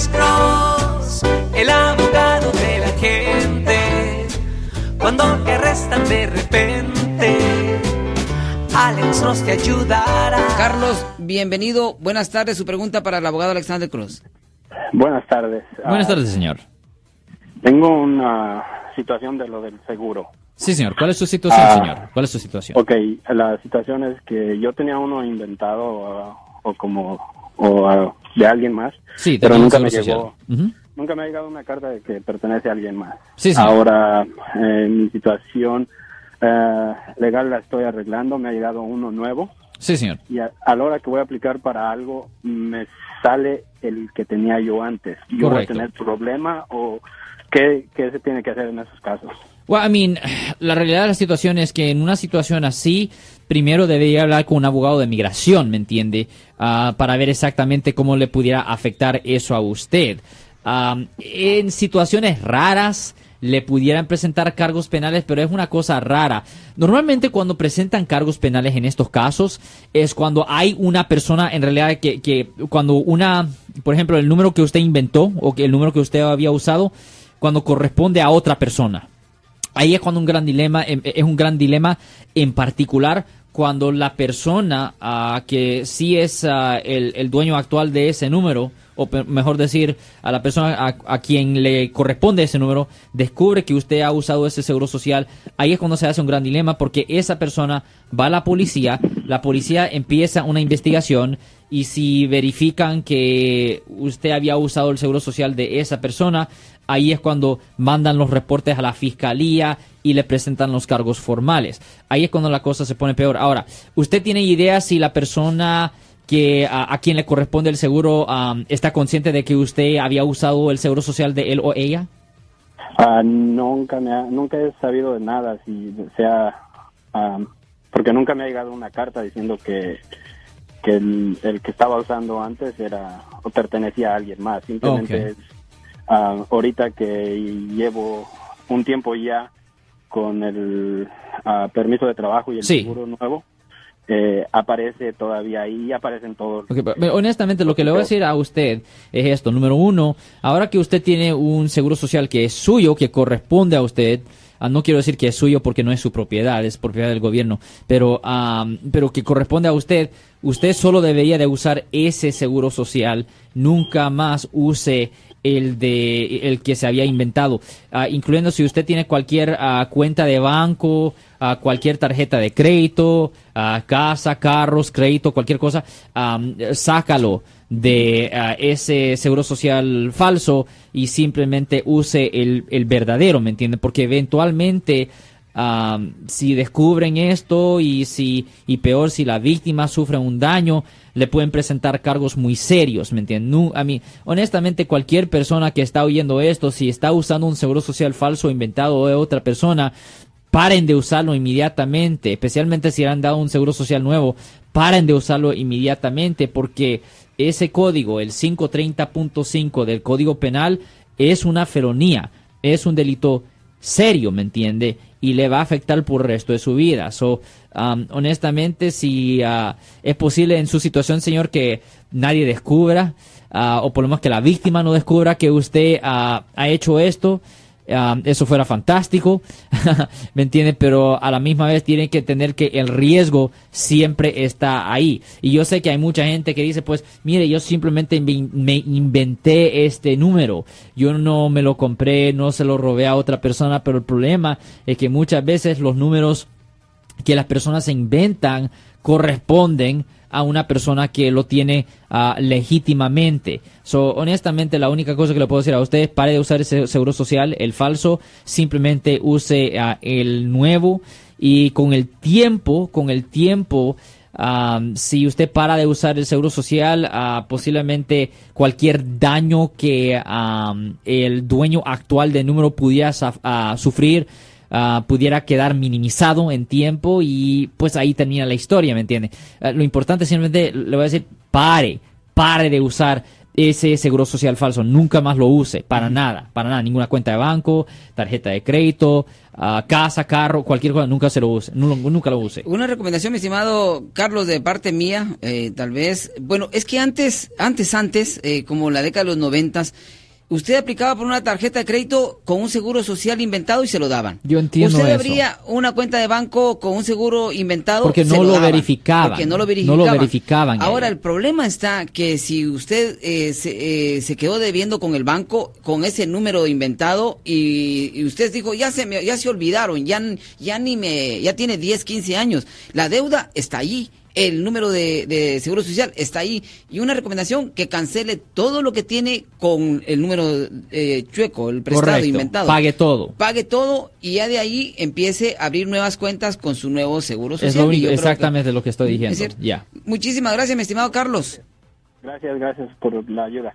Alex Cross, el abogado de la gente. Cuando te arrestan de repente, Alex Cross te ayudará. Carlos, bienvenido. Buenas tardes. Su pregunta para el abogado Alexander Cruz. Buenas tardes. Buenas Ah, tardes, señor. tengo una situación de lo del seguro. Sí, señor. ¿Cuál es su situación, Ah. señor? ¿Cuál es su situación? Ok, la situación es que yo tenía uno inventado ah, o como o de alguien más, Sí, pero nunca me llegó. Nunca me ha llegado una carta de que pertenece a alguien más. Sí, señor. Ahora, eh, mi situación eh, legal la estoy arreglando, me ha llegado uno nuevo Sí, señor. y a, a la hora que voy a aplicar para algo me sale el que tenía yo antes. ¿Yo voy a Correcto. tener problema o qué, qué se tiene que hacer en esos casos? Well, I mean, la realidad de la situación es que en una situación así, primero debería hablar con un abogado de migración, ¿me entiende? Ah, para ver exactamente cómo le pudiera afectar eso a usted. Ah, en situaciones raras le pudieran presentar cargos penales, pero es una cosa rara. Normalmente cuando presentan cargos penales en estos casos es cuando hay una persona en realidad que, que cuando una, por ejemplo, el número que usted inventó o que el número que usted había usado, cuando corresponde a otra persona. Ahí es cuando un gran dilema em, es un gran dilema en particular cuando la persona ah, que sí es ah, el, el dueño actual de ese número o mejor decir a la persona a, a quien le corresponde ese número descubre que usted ha usado ese seguro social ahí es cuando se hace un gran dilema porque esa persona va a la policía la policía empieza una investigación y si verifican que usted había usado el seguro social de esa persona, ahí es cuando mandan los reportes a la fiscalía y le presentan los cargos formales. Ahí es cuando la cosa se pone peor. Ahora, ¿usted tiene idea si la persona que a, a quien le corresponde el seguro está consciente de que usted había usado el seguro social de él o ella? Ah, nunca me ha- nunca he sabido de nada si sea ah, porque nunca me ha llegado una carta diciendo que que el, el que estaba usando antes era o pertenecía a alguien más simplemente Ok. Ah, ahorita que llevo un tiempo ya con el ah, permiso de trabajo y el Sí. seguro nuevo eh, aparece todavía ahí aparecen todos Ok, pero- honestamente, lo que le voy a decir a usted es esto. Número uno, ahora que usted tiene un seguro social que es suyo, que corresponde a usted, ah, no quiero decir que es suyo porque no es su propiedad, es propiedad del gobierno, pero, am, pero que corresponde a usted, usted solo debería de usar ese seguro social, nunca más use el de el que se había inventado, Ah, incluyendo si usted tiene cualquier ah, cuenta de banco, ah, cualquier tarjeta de crédito, casa, carros, crédito, cualquier cosa, sácalo de ese seguro social falso y simplemente use el, el verdadero, ¿me entiende? Porque eventualmente si descubren esto y si y peor si la víctima sufre un daño le pueden presentar cargos muy serios, ¿me entienden? A mí, honestamente, cualquier persona que está oyendo esto, si está usando un seguro social falso inventado de otra persona, paren de usarlo inmediatamente, especialmente si han dado un seguro social nuevo, paren de usarlo inmediatamente porque ese código, el 530.5 del Código Penal, es una felonía, es un delito serio, ¿me entiende? Y le va a afectar por el resto de su vida. So, um, honestamente, si ah, es posible en su situación, señor, que nadie descubra, ah, o por lo menos que la víctima no descubra que usted ah, ha hecho esto, ah, eso fuera fantástico, ¿me entiende? Pero a la misma vez tiene que tener que el riesgo siempre está ahí. Y yo sé que hay mucha gente que dice, pues, mire, yo simplemente me inventé este número, yo no me lo compré, no se lo robé a otra persona, pero el problema es que muchas veces los números que las personas se inventan corresponden a una persona que lo tiene ah, legítimamente. So, honestamente, la única cosa que le puedo decir a ustedes, pare de usar ese seguro social, el falso, simplemente use ah, el nuevo y con el tiempo, con el tiempo, ah, si usted para de usar el seguro social, ah, posiblemente cualquier daño que ah, el dueño actual del número pudiera sufrir, ah, pudiera quedar minimizado en tiempo y pues ahí termina la historia, ¿me entiende? Ah, lo importante simplemente le voy a decir, pare, pare de usar ese seguro social falso. Nunca más lo use, para nada, para nada. Ninguna cuenta de banco, tarjeta de crédito, ah, casa, carro, cualquier cosa, nunca se lo use, nu- nunca lo use. Una recomendación, mi estimado Carlos, de parte mía, eh, tal vez. Bueno, es que antes, antes, antes, eh, como la década de los noventas, usted aplicaba por una tarjeta de crédito con un seguro social inventado y se lo daban. Yo entiendo Usted eso. abría una cuenta de banco con un seguro inventado. Porque se no lo verificaban. Porque no lo No lo verificaban. verificaban Ahora, el problema está que si usted eh, se, eh, se quedó debiendo con el banco con ese número inventado y, y usted dijo, ya se, me- ya se olvidaron, ya, ya ni me, ya tiene 10, 15 años. La deuda está allí. El número de, de seguro social está ahí. Y una recomendación, que cancele todo lo que tiene con el número eh, chueco, el prestado Correcto. inventado. Pague todo. Pague todo y ya de ahí empiece a abrir nuevas cuentas con su nuevo seguro social. Es lo único- que- exactamente lo que estoy Es diciendo. Ya. Muchísimas gracias, mi estimado Carlos. Gracias, gracias por la ayuda.